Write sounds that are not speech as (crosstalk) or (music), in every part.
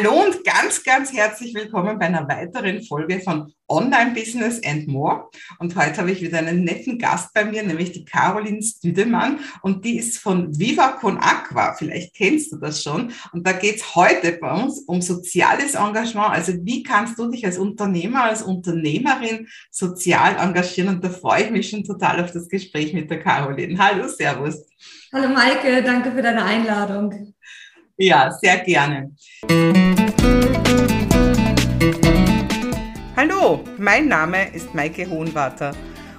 Hallo und ganz, ganz herzlich willkommen bei einer weiteren Folge von Online Business and More. Und heute habe ich wieder einen netten Gast bei mir, nämlich die Caroline Stüdemann. Und die ist von Viva Con Aqua. Vielleicht kennst du das schon. Und da geht es heute bei uns um soziales Engagement. Also wie kannst du dich als Unternehmer, als Unternehmerin sozial engagieren? Und da freue ich mich schon total auf das Gespräch mit der Caroline. Hallo, Servus. Hallo Maike, danke für deine Einladung. Ja, sehr gerne. Hallo, mein Name ist Maike Hohenwarter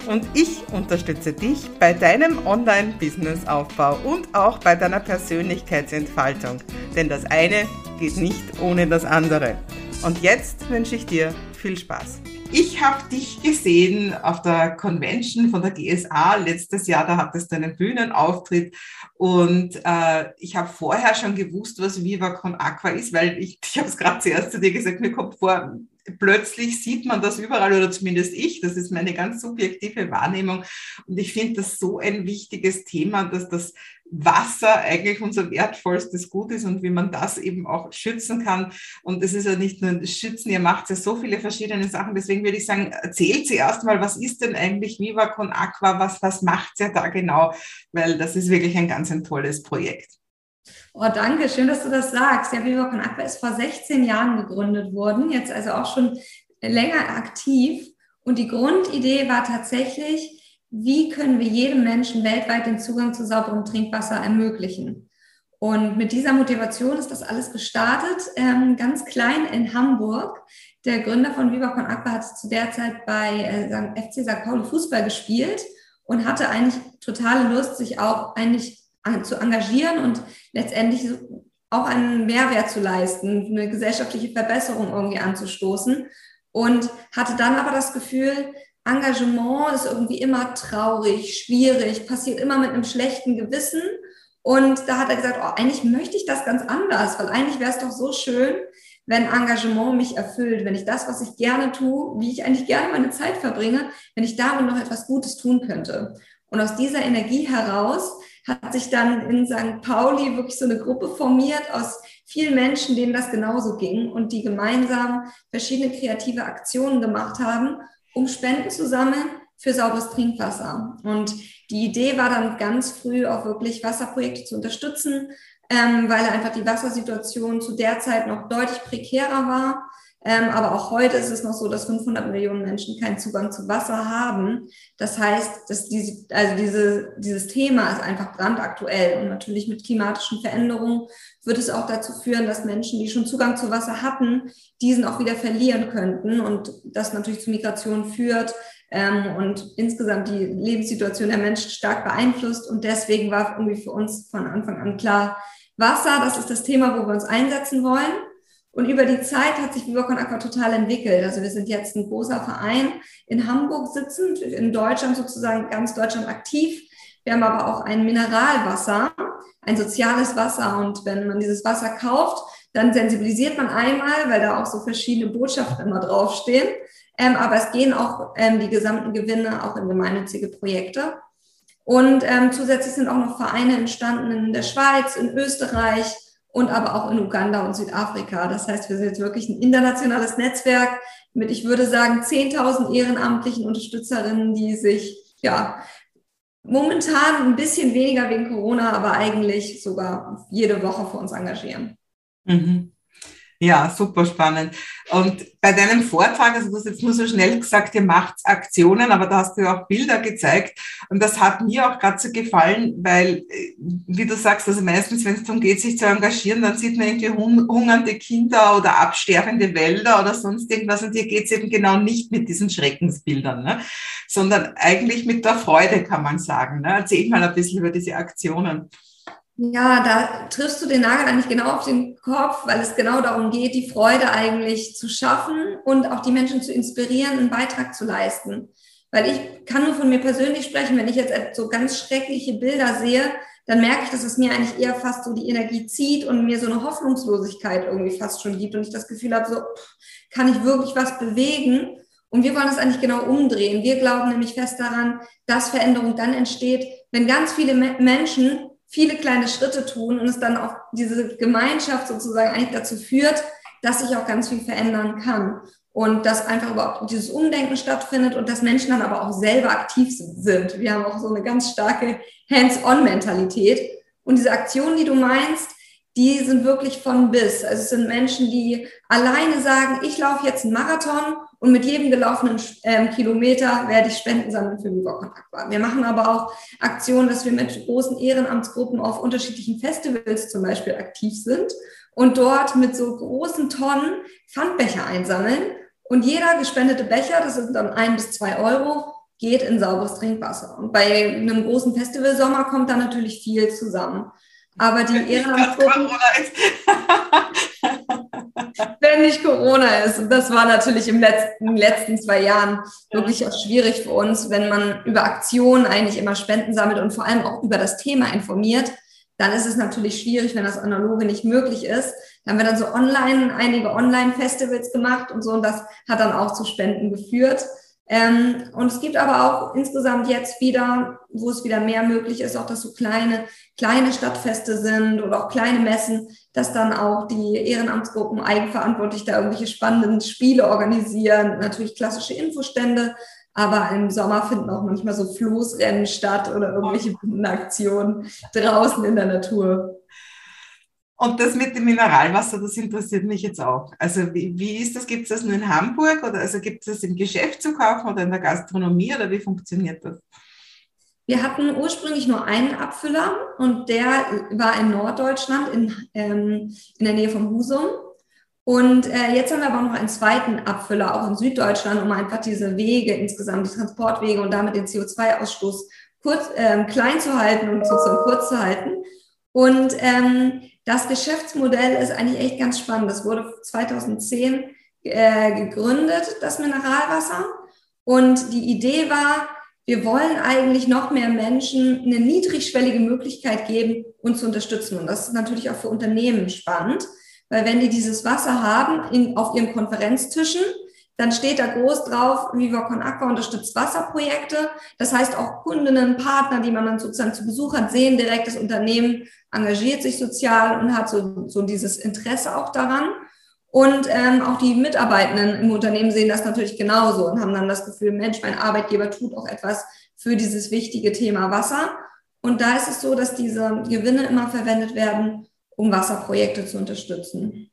und ich unterstütze dich bei deinem Online-Business-Aufbau und auch bei deiner Persönlichkeitsentfaltung. Denn das eine geht nicht ohne das andere. Und jetzt wünsche ich dir viel Spaß. Ich habe dich gesehen auf der Convention von der GSA letztes Jahr, da hattest du einen Bühnenauftritt. Und äh, ich habe vorher schon gewusst, was Viva Con Aqua ist, weil ich, ich habe es gerade zuerst zu dir gesagt, mir kommt vor, plötzlich sieht man das überall oder zumindest ich, das ist meine ganz subjektive Wahrnehmung. Und ich finde das so ein wichtiges Thema, dass das Wasser eigentlich unser wertvollstes Gut ist und wie man das eben auch schützen kann. Und es ist ja nicht nur Schützen, ihr macht ja so viele verschiedene Sachen. Deswegen würde ich sagen, erzählt Sie erst mal, was ist denn eigentlich Viva Con Aqua? Was, was macht ihr da genau? Weil das ist wirklich ein ganz ein tolles Projekt. Oh, danke, schön, dass du das sagst. Ja, Viva Con Aqua ist vor 16 Jahren gegründet worden, jetzt also auch schon länger aktiv. Und die Grundidee war tatsächlich, wie können wir jedem Menschen weltweit den Zugang zu sauberem Trinkwasser ermöglichen. Und mit dieser Motivation ist das alles gestartet, ähm, ganz klein in Hamburg. Der Gründer von Viva Con Aqua hat zu der Zeit bei äh, FC St. Pauli Fußball gespielt und hatte eigentlich totale Lust, sich auch eigentlich zu engagieren und letztendlich auch einen Mehrwert zu leisten, eine gesellschaftliche Verbesserung irgendwie anzustoßen. Und hatte dann aber das Gefühl, Engagement ist irgendwie immer traurig, schwierig, passiert immer mit einem schlechten Gewissen. Und da hat er gesagt, oh, eigentlich möchte ich das ganz anders, weil eigentlich wäre es doch so schön, wenn Engagement mich erfüllt, wenn ich das, was ich gerne tue, wie ich eigentlich gerne meine Zeit verbringe, wenn ich damit noch etwas Gutes tun könnte. Und aus dieser Energie heraus hat sich dann in St. Pauli wirklich so eine Gruppe formiert aus vielen Menschen, denen das genauso ging und die gemeinsam verschiedene kreative Aktionen gemacht haben um Spenden zu sammeln für sauberes Trinkwasser. Und die Idee war dann ganz früh auch wirklich Wasserprojekte zu unterstützen, ähm, weil einfach die Wassersituation zu der Zeit noch deutlich prekärer war. Ähm, aber auch heute ist es noch so, dass 500 Millionen Menschen keinen Zugang zu Wasser haben. Das heißt, dass diese, also diese, dieses Thema ist einfach brandaktuell. Und natürlich mit klimatischen Veränderungen wird es auch dazu führen, dass Menschen, die schon Zugang zu Wasser hatten, diesen auch wieder verlieren könnten. Und das natürlich zu Migration führt ähm, und insgesamt die Lebenssituation der Menschen stark beeinflusst. Und deswegen war irgendwie für uns von Anfang an klar, Wasser, das ist das Thema, wo wir uns einsetzen wollen. Und über die Zeit hat sich Viva Aqua total entwickelt. Also wir sind jetzt ein großer Verein in Hamburg sitzend, in Deutschland sozusagen ganz Deutschland aktiv. Wir haben aber auch ein Mineralwasser, ein soziales Wasser. Und wenn man dieses Wasser kauft, dann sensibilisiert man einmal, weil da auch so verschiedene Botschaften immer draufstehen. Ähm, aber es gehen auch ähm, die gesamten Gewinne auch in gemeinnützige Projekte. Und ähm, zusätzlich sind auch noch Vereine entstanden in der Schweiz, in Österreich, und aber auch in Uganda und Südafrika. Das heißt, wir sind jetzt wirklich ein internationales Netzwerk mit, ich würde sagen, 10.000 ehrenamtlichen Unterstützerinnen, die sich ja momentan ein bisschen weniger wegen Corona, aber eigentlich sogar jede Woche für uns engagieren. Mhm. Ja, super spannend. Und bei deinem Vortrag, also du hast jetzt nur so schnell gesagt, ihr macht Aktionen, aber da hast du ja auch Bilder gezeigt. Und das hat mir auch gerade so gefallen, weil, äh, wie du sagst, also meistens, wenn es darum geht, sich zu engagieren, dann sieht man irgendwie hungernde Kinder oder absterbende Wälder oder sonst irgendwas. Und hier geht es eben genau nicht mit diesen Schreckensbildern, ne? sondern eigentlich mit der Freude, kann man sagen. Ne? Erzähl mal ein bisschen über diese Aktionen. Ja, da triffst du den Nagel eigentlich genau auf den Kopf, weil es genau darum geht, die Freude eigentlich zu schaffen und auch die Menschen zu inspirieren, einen Beitrag zu leisten. Weil ich kann nur von mir persönlich sprechen, wenn ich jetzt so ganz schreckliche Bilder sehe, dann merke ich, dass es mir eigentlich eher fast so die Energie zieht und mir so eine Hoffnungslosigkeit irgendwie fast schon gibt und ich das Gefühl habe, so kann ich wirklich was bewegen? Und wir wollen es eigentlich genau umdrehen. Wir glauben nämlich fest daran, dass Veränderung dann entsteht, wenn ganz viele Menschen viele kleine Schritte tun und es dann auch diese Gemeinschaft sozusagen eigentlich dazu führt, dass sich auch ganz viel verändern kann und dass einfach überhaupt dieses Umdenken stattfindet und dass Menschen dann aber auch selber aktiv sind. Wir haben auch so eine ganz starke Hands-on-Mentalität. Und diese Aktionen, die du meinst, die sind wirklich von bis. Also es sind Menschen, die alleine sagen, ich laufe jetzt einen Marathon und mit jedem gelaufenen ähm, Kilometer werde ich Spenden sammeln für Viva Aqua. Wir machen aber auch Aktionen, dass wir mit großen Ehrenamtsgruppen auf unterschiedlichen Festivals zum Beispiel aktiv sind und dort mit so großen Tonnen Pfandbecher einsammeln. Und jeder gespendete Becher, das sind dann ein bis zwei Euro, geht in sauberes Trinkwasser. Und bei einem großen Festivalsommer kommt da natürlich viel zusammen. Aber die Ehrenamtsgruppen. (laughs) wenn nicht Corona ist. Und das war natürlich im letzten, in den letzten zwei Jahren wirklich auch schwierig für uns, wenn man über Aktionen eigentlich immer Spenden sammelt und vor allem auch über das Thema informiert. Dann ist es natürlich schwierig, wenn das Analoge nicht möglich ist. Da haben wir dann so online, einige Online-Festivals gemacht und so. Und das hat dann auch zu Spenden geführt. Ähm, und es gibt aber auch insgesamt jetzt wieder, wo es wieder mehr möglich ist, auch dass so kleine, kleine Stadtfeste sind oder auch kleine Messen, dass dann auch die Ehrenamtsgruppen eigenverantwortlich da irgendwelche spannenden Spiele organisieren, natürlich klassische Infostände, aber im Sommer finden auch manchmal so Floßrennen statt oder irgendwelche Aktionen draußen in der Natur. Und das mit dem Mineralwasser, das interessiert mich jetzt auch. Also wie, wie ist das? Gibt es das nur in Hamburg oder also gibt es das im Geschäft zu kaufen oder in der Gastronomie oder wie funktioniert das? Wir hatten ursprünglich nur einen Abfüller und der war in Norddeutschland in, ähm, in der Nähe von Husum. Und äh, jetzt haben wir aber noch einen zweiten Abfüller, auch in Süddeutschland, um einfach diese Wege insgesamt, die Transportwege und damit den CO2-Ausstoß kurz, ähm, klein zu halten und sozusagen kurz zu halten. Und ähm, das Geschäftsmodell ist eigentlich echt ganz spannend. Das wurde 2010 äh, gegründet, das Mineralwasser. Und die Idee war, wir wollen eigentlich noch mehr Menschen eine niedrigschwellige Möglichkeit geben, uns zu unterstützen. Und das ist natürlich auch für Unternehmen spannend, weil wenn die dieses Wasser haben in, auf ihren Konferenztischen, dann steht da groß drauf, Viva Con Aqua unterstützt Wasserprojekte. Das heißt, auch Kundinnen, Partner, die man dann sozusagen zu Besuch hat, sehen direkt, das Unternehmen engagiert sich sozial und hat so, so dieses Interesse auch daran. Und ähm, auch die Mitarbeitenden im Unternehmen sehen das natürlich genauso und haben dann das Gefühl, Mensch, mein Arbeitgeber tut auch etwas für dieses wichtige Thema Wasser. Und da ist es so, dass diese Gewinne immer verwendet werden, um Wasserprojekte zu unterstützen.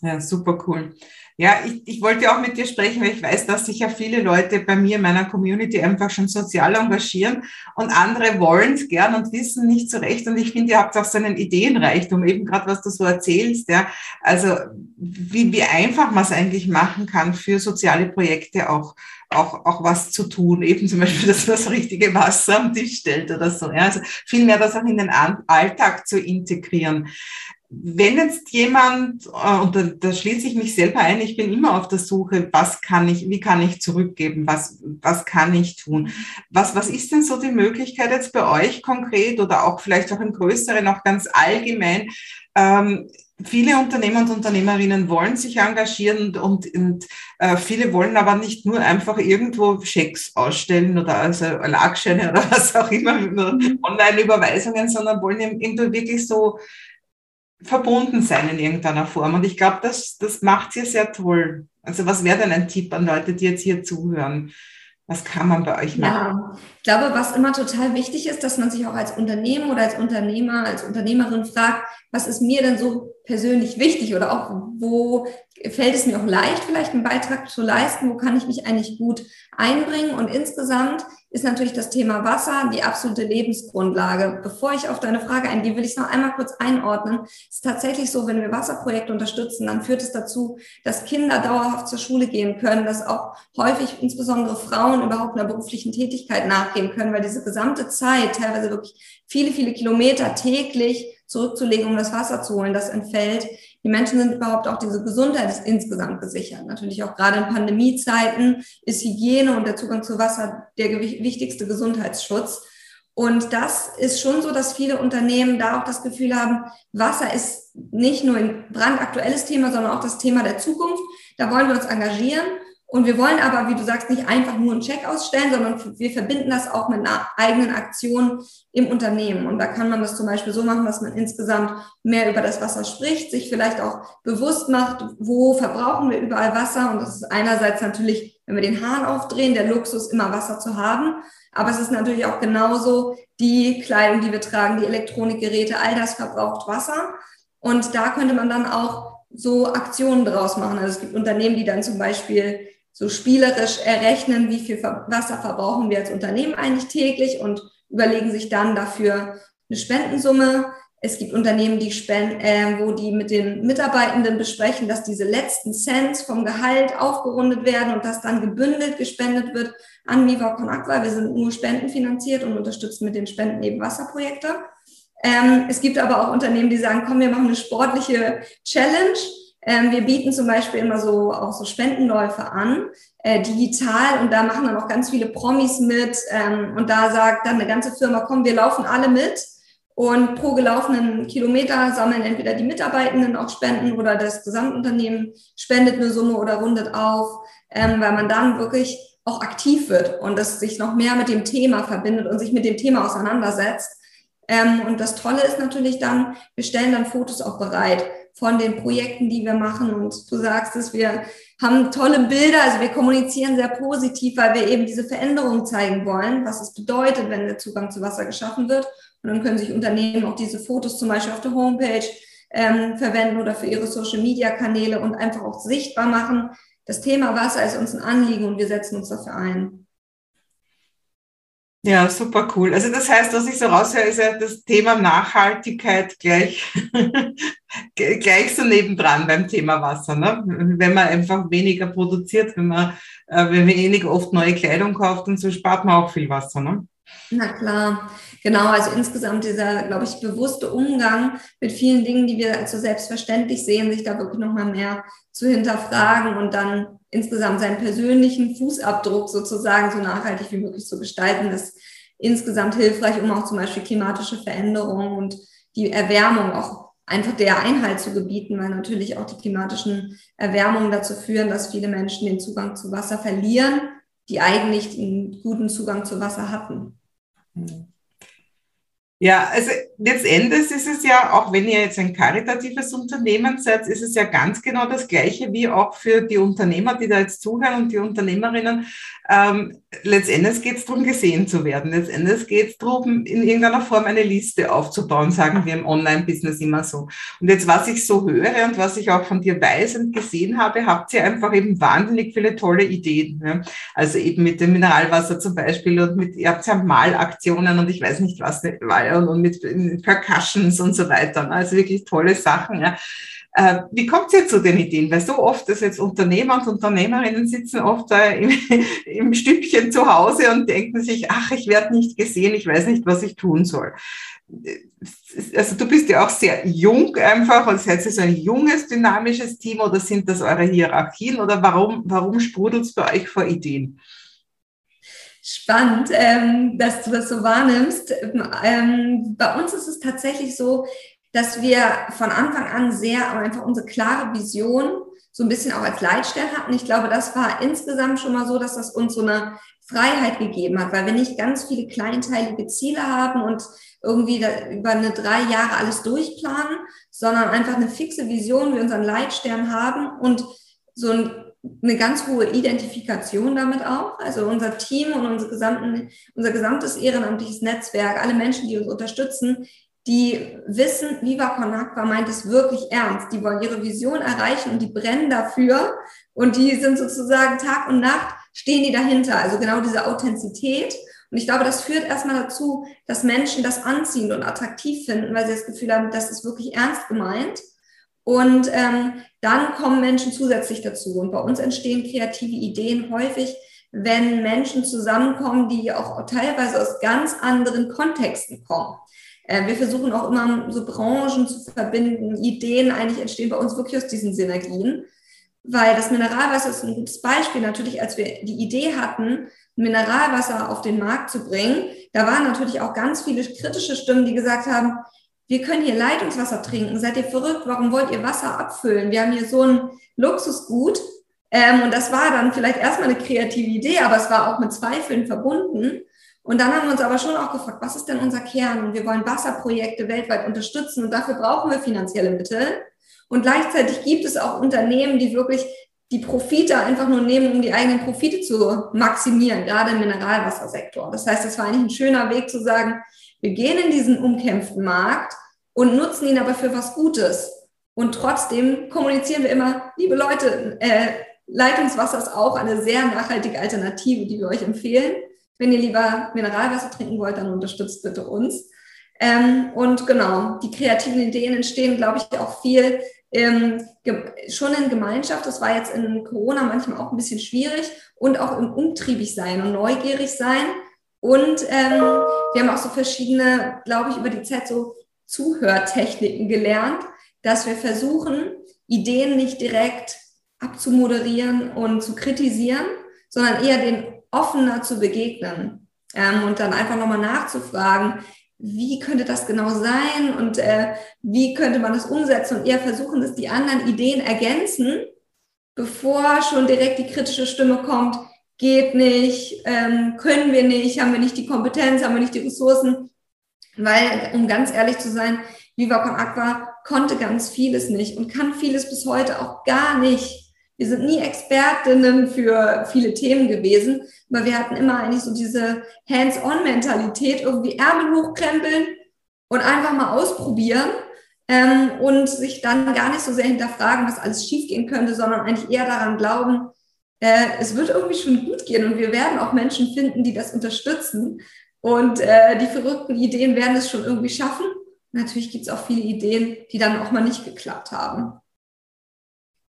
Ja, super cool. Ja, ich, ich wollte auch mit dir sprechen, weil ich weiß, dass sich ja viele Leute bei mir in meiner Community einfach schon sozial engagieren und andere wollen es gern und wissen nicht so recht. Und ich finde, ihr habt auch so einen Ideenreichtum, eben gerade was du so erzählst, ja. Also wie, wie einfach man es eigentlich machen kann, für soziale Projekte auch, auch, auch was zu tun. Eben zum Beispiel, (laughs) dass man das richtige Wasser am Tisch stellt oder so. Ja. Also vielmehr das auch in den Alltag zu integrieren wenn jetzt jemand, äh, und da, da schließe ich mich selber ein, ich bin immer auf der Suche, was kann ich, wie kann ich zurückgeben, was, was kann ich tun? Was, was ist denn so die Möglichkeit jetzt bei euch konkret oder auch vielleicht auch im Größeren, auch ganz allgemein? Ähm, viele Unternehmer und Unternehmerinnen wollen sich engagieren und, und äh, viele wollen aber nicht nur einfach irgendwo Schecks ausstellen oder also Lagscheine (laughs) oder was auch immer, mhm. Online-Überweisungen, sondern wollen eben wirklich so verbunden sein in irgendeiner Form. Und ich glaube, das, das macht sie sehr toll. Also was wäre denn ein Tipp an Leute, die jetzt hier zuhören? Was kann man bei euch machen? Ja, ich glaube, was immer total wichtig ist, dass man sich auch als Unternehmen oder als Unternehmer, als Unternehmerin fragt, was ist mir denn so persönlich wichtig oder auch wo fällt es mir auch leicht, vielleicht einen Beitrag zu leisten, wo kann ich mich eigentlich gut einbringen. Und insgesamt ist natürlich das Thema Wasser die absolute Lebensgrundlage. Bevor ich auf deine Frage eingehe, will ich es noch einmal kurz einordnen. Es ist tatsächlich so, wenn wir Wasserprojekte unterstützen, dann führt es dazu, dass Kinder dauerhaft zur Schule gehen können, dass auch häufig insbesondere Frauen überhaupt einer beruflichen Tätigkeit nachgehen können, weil diese gesamte Zeit, teilweise wirklich viele, viele Kilometer täglich zurückzulegen, um das Wasser zu holen, das entfällt. Die Menschen sind überhaupt auch diese Gesundheit ist insgesamt gesichert. Natürlich auch gerade in Pandemiezeiten ist Hygiene und der Zugang zu Wasser der wichtigste Gesundheitsschutz. Und das ist schon so, dass viele Unternehmen da auch das Gefühl haben, Wasser ist nicht nur ein brandaktuelles Thema, sondern auch das Thema der Zukunft. Da wollen wir uns engagieren. Und wir wollen aber, wie du sagst, nicht einfach nur einen Check ausstellen, sondern wir verbinden das auch mit einer eigenen Aktion im Unternehmen. Und da kann man das zum Beispiel so machen, dass man insgesamt mehr über das Wasser spricht, sich vielleicht auch bewusst macht, wo verbrauchen wir überall Wasser. Und das ist einerseits natürlich, wenn wir den Hahn aufdrehen, der Luxus, immer Wasser zu haben. Aber es ist natürlich auch genauso die Kleidung, die wir tragen, die Elektronikgeräte, all das verbraucht Wasser. Und da könnte man dann auch so Aktionen draus machen. Also es gibt Unternehmen, die dann zum Beispiel so spielerisch errechnen, wie viel Wasser verbrauchen wir als Unternehmen eigentlich täglich und überlegen sich dann dafür eine Spendensumme. Es gibt Unternehmen, die spenden, äh, wo die mit den Mitarbeitenden besprechen, dass diese letzten Cents vom Gehalt aufgerundet werden und das dann gebündelt gespendet wird an Viva Con Aqua. Wir sind nur spendenfinanziert und unterstützen mit den Spenden eben Wasserprojekte. Ähm, es gibt aber auch Unternehmen, die sagen, komm, wir machen eine sportliche Challenge ähm, wir bieten zum Beispiel immer so auch so Spendenläufe an, äh, digital. Und da machen dann auch ganz viele Promis mit. Ähm, und da sagt dann eine ganze Firma, komm, wir laufen alle mit. Und pro gelaufenen Kilometer sammeln entweder die Mitarbeitenden auch Spenden oder das Gesamtunternehmen spendet eine Summe oder rundet auf, ähm, weil man dann wirklich auch aktiv wird und das sich noch mehr mit dem Thema verbindet und sich mit dem Thema auseinandersetzt. Ähm, und das Tolle ist natürlich dann, wir stellen dann Fotos auch bereit von den Projekten, die wir machen. Und du sagst es, wir haben tolle Bilder, also wir kommunizieren sehr positiv, weil wir eben diese Veränderung zeigen wollen, was es bedeutet, wenn der Zugang zu Wasser geschaffen wird. Und dann können sich Unternehmen auch diese Fotos zum Beispiel auf der Homepage ähm, verwenden oder für ihre Social-Media-Kanäle und einfach auch sichtbar machen. Das Thema Wasser ist uns ein Anliegen und wir setzen uns dafür ein. Ja, super cool. Also das heißt, was ich so raushöre, ist ja das Thema Nachhaltigkeit gleich, (laughs) gleich so nebendran beim Thema Wasser. Ne? Wenn man einfach weniger produziert, wenn man, äh, wenn man weniger oft neue Kleidung kauft und so, spart man auch viel Wasser. Ne? Na klar, genau. Also insgesamt dieser, glaube ich, bewusste Umgang mit vielen Dingen, die wir als so selbstverständlich sehen, sich da wirklich nochmal mehr zu hinterfragen und dann insgesamt seinen persönlichen Fußabdruck sozusagen so nachhaltig wie möglich zu gestalten, ist insgesamt hilfreich, um auch zum Beispiel klimatische Veränderungen und die Erwärmung auch einfach der Einhalt zu gebieten, weil natürlich auch die klimatischen Erwärmungen dazu führen, dass viele Menschen den Zugang zu Wasser verlieren, die eigentlich einen guten Zugang zu Wasser hatten. Mhm. Ja, also letztendlich ist es ja, auch wenn ihr jetzt ein karitatives Unternehmen seid, ist es ja ganz genau das Gleiche wie auch für die Unternehmer, die da jetzt zuhören und die Unternehmerinnen. Ähm, letztendlich geht es darum, gesehen zu werden. Letztendlich geht es darum, in irgendeiner Form eine Liste aufzubauen, sagen wir im Online-Business immer so. Und jetzt, was ich so höre und was ich auch von dir weiß und gesehen habe, habt ihr einfach eben wahnsinnig viele tolle Ideen. Ja? Also eben mit dem Mineralwasser zum Beispiel und mit, ihr habt ja Malaktionen und ich weiß nicht was, und mit, Percussions und so weiter. Ne? Also wirklich tolle Sachen. Ja? Äh, wie kommt ihr zu den Ideen? Weil so oft, dass jetzt Unternehmer und Unternehmerinnen sitzen oft äh, im, (laughs) im Stübchen zu Hause und denken sich, ach, ich werde nicht gesehen, ich weiß nicht, was ich tun soll. Also du bist ja auch sehr jung einfach und seid ihr so ein junges, dynamisches Team oder sind das eure Hierarchien oder warum, warum sprudelt es bei euch vor Ideen? Spannend, ähm, dass du das so wahrnimmst. Ähm, bei uns ist es tatsächlich so, dass wir von Anfang an sehr einfach unsere klare Vision so ein bisschen auch als Leitstern hatten. Ich glaube, das war insgesamt schon mal so, dass das uns so eine Freiheit gegeben hat, weil wir nicht ganz viele kleinteilige Ziele haben und irgendwie über eine drei Jahre alles durchplanen, sondern einfach eine fixe Vision, wir unseren Leitstern haben und so ein eine ganz hohe Identifikation damit auch. Also unser Team und unser, gesamten, unser gesamtes ehrenamtliches Netzwerk, alle Menschen, die uns unterstützen, die wissen, Viva Con Agua meint es wirklich ernst. Die wollen ihre Vision erreichen und die brennen dafür. Und die sind sozusagen Tag und Nacht stehen die dahinter. Also genau diese Authentizität. Und ich glaube, das führt erstmal dazu, dass Menschen das anziehend und attraktiv finden, weil sie das Gefühl haben, das ist wirklich ernst gemeint. Und ähm, dann kommen Menschen zusätzlich dazu. Und bei uns entstehen kreative Ideen häufig, wenn Menschen zusammenkommen, die auch teilweise aus ganz anderen Kontexten kommen. Äh, wir versuchen auch immer so Branchen zu verbinden. Ideen eigentlich entstehen bei uns wirklich aus diesen Synergien. Weil das Mineralwasser ist ein gutes Beispiel. Natürlich, als wir die Idee hatten, Mineralwasser auf den Markt zu bringen, da waren natürlich auch ganz viele kritische Stimmen, die gesagt haben, wir können hier Leitungswasser trinken. Seid ihr verrückt? Warum wollt ihr Wasser abfüllen? Wir haben hier so ein Luxusgut. Ähm, und das war dann vielleicht erstmal eine kreative Idee, aber es war auch mit Zweifeln verbunden. Und dann haben wir uns aber schon auch gefragt, was ist denn unser Kern? Und wir wollen Wasserprojekte weltweit unterstützen und dafür brauchen wir finanzielle Mittel. Und gleichzeitig gibt es auch Unternehmen, die wirklich die Profite einfach nur nehmen, um die eigenen Profite zu maximieren, gerade im Mineralwassersektor. Das heißt, es war eigentlich ein schöner Weg zu sagen, wir gehen in diesen umkämpften Markt und nutzen ihn aber für was Gutes. Und trotzdem kommunizieren wir immer, liebe Leute, äh, Leitungswasser ist auch eine sehr nachhaltige Alternative, die wir euch empfehlen. Wenn ihr lieber Mineralwasser trinken wollt, dann unterstützt bitte uns. Ähm, und genau, die kreativen Ideen entstehen, glaube ich, auch viel ähm, schon in Gemeinschaft. Das war jetzt in Corona manchmal auch ein bisschen schwierig und auch im umtriebig sein und neugierig sein. Und ähm, wir haben auch so verschiedene, glaube ich, über die Zeit so Zuhörtechniken gelernt, dass wir versuchen, Ideen nicht direkt abzumoderieren und zu kritisieren, sondern eher den offener zu begegnen ähm, und dann einfach nochmal nachzufragen, wie könnte das genau sein und äh, wie könnte man das umsetzen und eher versuchen, dass die anderen Ideen ergänzen, bevor schon direkt die kritische Stimme kommt, geht nicht, ähm, können wir nicht, haben wir nicht die Kompetenz, haben wir nicht die Ressourcen. Weil, um ganz ehrlich zu sein, Viva Con Aqua konnte ganz vieles nicht und kann vieles bis heute auch gar nicht. Wir sind nie Expertinnen für viele Themen gewesen, aber wir hatten immer eigentlich so diese Hands-on-Mentalität, irgendwie Ärmel hochkrempeln und einfach mal ausprobieren ähm, und sich dann gar nicht so sehr hinterfragen, was alles schiefgehen könnte, sondern eigentlich eher daran glauben, äh, es wird irgendwie schon gut gehen und wir werden auch Menschen finden, die das unterstützen und äh, die verrückten Ideen werden es schon irgendwie schaffen. Natürlich gibt es auch viele Ideen, die dann auch mal nicht geklappt haben.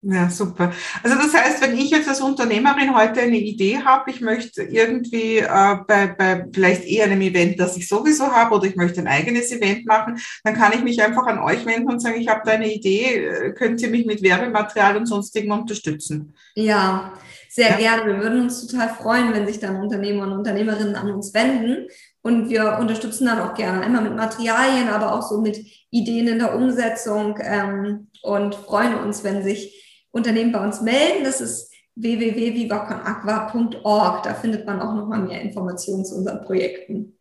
Ja, super. Also das heißt, wenn ich jetzt als Unternehmerin heute eine Idee habe, ich möchte irgendwie äh, bei, bei vielleicht eher einem Event, das ich sowieso habe, oder ich möchte ein eigenes Event machen, dann kann ich mich einfach an euch wenden und sagen, ich habe da eine Idee, äh, könnt ihr mich mit Werbematerial und sonstigem unterstützen? Ja, sehr ja. gerne. Wir würden uns total freuen, wenn sich dann Unternehmer und Unternehmerinnen an uns wenden. Und wir unterstützen dann auch gerne einmal mit Materialien, aber auch so mit Ideen in der Umsetzung ähm, und freuen uns, wenn sich Unternehmen bei uns melden. Das ist www.vivaconaqua.org. Da findet man auch nochmal mehr Informationen zu unseren Projekten.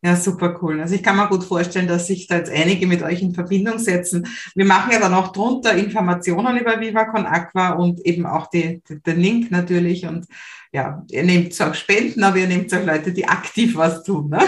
Ja, super cool. Also ich kann mir gut vorstellen, dass sich da jetzt einige mit euch in Verbindung setzen. Wir machen ja dann auch drunter Informationen über VivaCon Aqua und eben auch die, die, den Link natürlich. Und ja, ihr nehmt zwar auch Spenden, aber ihr nehmt auch Leute, die aktiv was tun. Ne?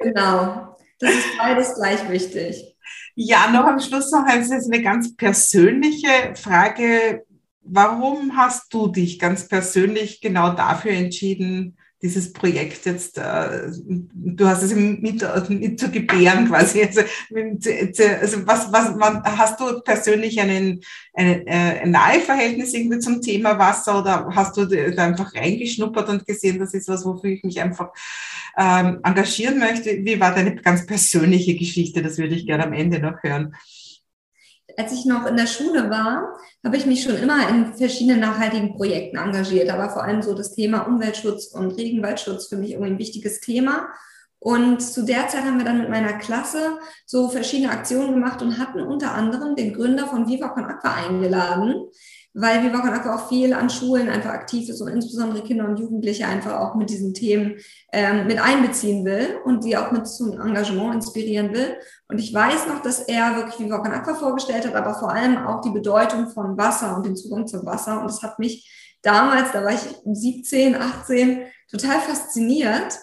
Genau. Das ist beides gleich wichtig. Ja, noch am Schluss noch eine ganz persönliche Frage. Warum hast du dich ganz persönlich genau dafür entschieden, dieses Projekt jetzt, äh, du hast es mit, mit zu gebären quasi. Also, also was, was man, hast du persönlich einen, einen, äh, ein Naheverhältnis irgendwie zum Thema Wasser oder hast du da einfach reingeschnuppert und gesehen, das ist was, wofür ich mich einfach ähm, engagieren möchte? Wie war deine ganz persönliche Geschichte? Das würde ich gerne am Ende noch hören als ich noch in der Schule war, habe ich mich schon immer in verschiedenen nachhaltigen Projekten engagiert. War vor allem so das Thema Umweltschutz und Regenwaldschutz für mich irgendwie ein wichtiges Thema. Und zu der Zeit haben wir dann mit meiner Klasse so verschiedene Aktionen gemacht und hatten unter anderem den Gründer von Viva Aqua eingeladen, weil Viva Con auch viel an Schulen einfach aktiv ist und insbesondere Kinder und Jugendliche einfach auch mit diesen Themen ähm, mit einbeziehen will und die auch mit zum Engagement inspirieren will. Und ich weiß noch, dass er wirklich Viva Con vorgestellt hat, aber vor allem auch die Bedeutung von Wasser und den Zugang zum Wasser. Und das hat mich damals, da war ich 17, 18, total fasziniert.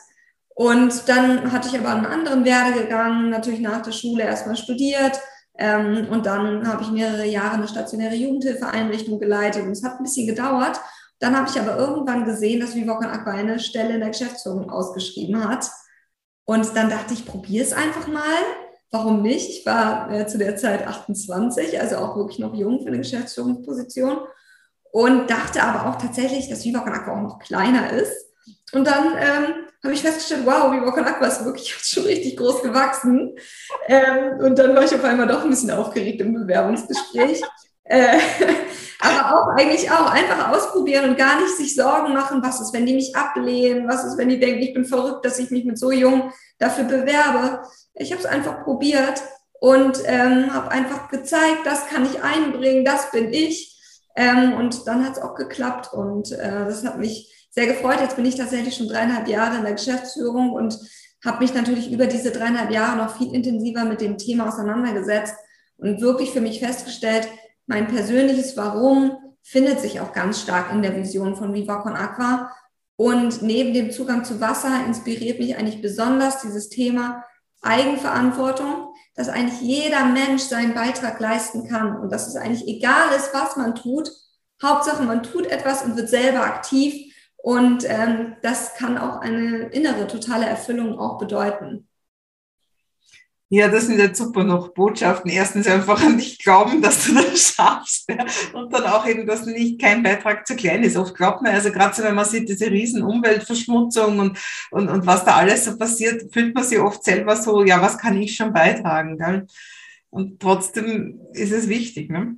Und dann hatte ich aber einen anderen Werdegang, natürlich nach der Schule erstmal studiert, ähm, und dann habe ich mehrere Jahre eine stationäre Jugendhilfeeinrichtung geleitet und es hat ein bisschen gedauert. Dann habe ich aber irgendwann gesehen, dass Vivocan Aqua eine Stelle in der Geschäftsführung ausgeschrieben hat. Und dann dachte ich, probiere es einfach mal. Warum nicht? Ich war äh, zu der Zeit 28, also auch wirklich noch jung für eine Geschäftsführungsposition. Und dachte aber auch tatsächlich, dass Vivocan Aqua auch noch kleiner ist. Und dann ähm, habe ich festgestellt, wow, Viva Con Aqua ist wirklich (laughs) schon richtig groß gewachsen. Ähm, und dann war ich auf einmal doch ein bisschen aufgeregt im Bewerbungsgespräch. (laughs) äh, aber auch eigentlich auch einfach ausprobieren und gar nicht sich Sorgen machen, was ist, wenn die mich ablehnen, was ist, wenn die denken, ich bin verrückt, dass ich mich mit so jung dafür bewerbe. Ich habe es einfach probiert und ähm, habe einfach gezeigt, das kann ich einbringen, das bin ich. Ähm, und dann hat es auch geklappt und äh, das hat mich sehr gefreut. Jetzt bin ich tatsächlich schon dreieinhalb Jahre in der Geschäftsführung und habe mich natürlich über diese dreieinhalb Jahre noch viel intensiver mit dem Thema auseinandergesetzt und wirklich für mich festgestellt, mein persönliches Warum findet sich auch ganz stark in der Vision von Viva Con Aqua. Und neben dem Zugang zu Wasser inspiriert mich eigentlich besonders dieses Thema Eigenverantwortung, dass eigentlich jeder Mensch seinen Beitrag leisten kann und dass es eigentlich egal ist, was man tut. Hauptsache, man tut etwas und wird selber aktiv und ähm, das kann auch eine innere totale Erfüllung auch bedeuten. Ja, das sind jetzt super noch Botschaften. Erstens einfach an dich glauben, dass du das schaffst. Ja. Und dann auch eben, dass nicht kein Beitrag zu klein ist. Oft glaubt man, also gerade so, wenn man sieht, diese riesen Umweltverschmutzung und, und, und was da alles so passiert, fühlt man sich oft selber so, ja, was kann ich schon beitragen? Gell? Und trotzdem ist es wichtig. Ne?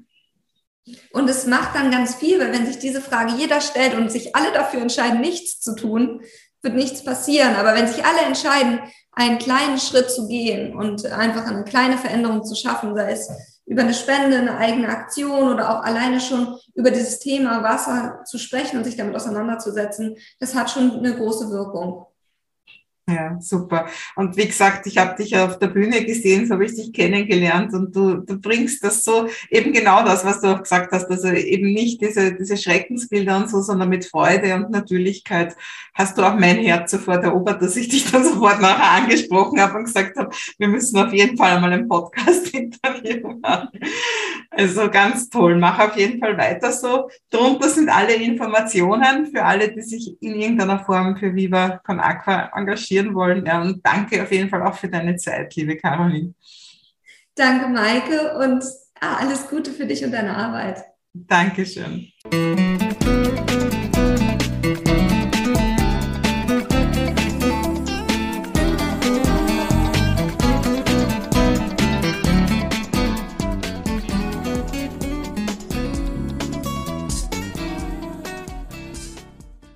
Und es macht dann ganz viel, weil wenn sich diese Frage jeder stellt und sich alle dafür entscheiden, nichts zu tun, wird nichts passieren. Aber wenn sich alle entscheiden, einen kleinen Schritt zu gehen und einfach eine kleine Veränderung zu schaffen, sei es über eine Spende, eine eigene Aktion oder auch alleine schon über dieses Thema Wasser zu sprechen und sich damit auseinanderzusetzen, das hat schon eine große Wirkung. Ja, super. Und wie gesagt, ich habe dich auf der Bühne gesehen, so habe ich dich kennengelernt und du, du bringst das so, eben genau das, was du auch gesagt hast, also eben nicht diese, diese Schreckensbilder und so, sondern mit Freude und Natürlichkeit hast du auch mein Herz sofort erobert, dass ich dich dann (laughs) sofort nachher angesprochen habe und gesagt habe, wir müssen auf jeden Fall einmal ein Podcast-Interview (laughs) machen. Also ganz toll. Mach auf jeden Fall weiter so. Darunter sind alle Informationen für alle, die sich in irgendeiner Form für Viva Con Aqua engagieren wollen. Ja, und danke auf jeden Fall auch für deine Zeit, liebe Caroline. Danke, Maike, und ah, alles Gute für dich und deine Arbeit. Dankeschön.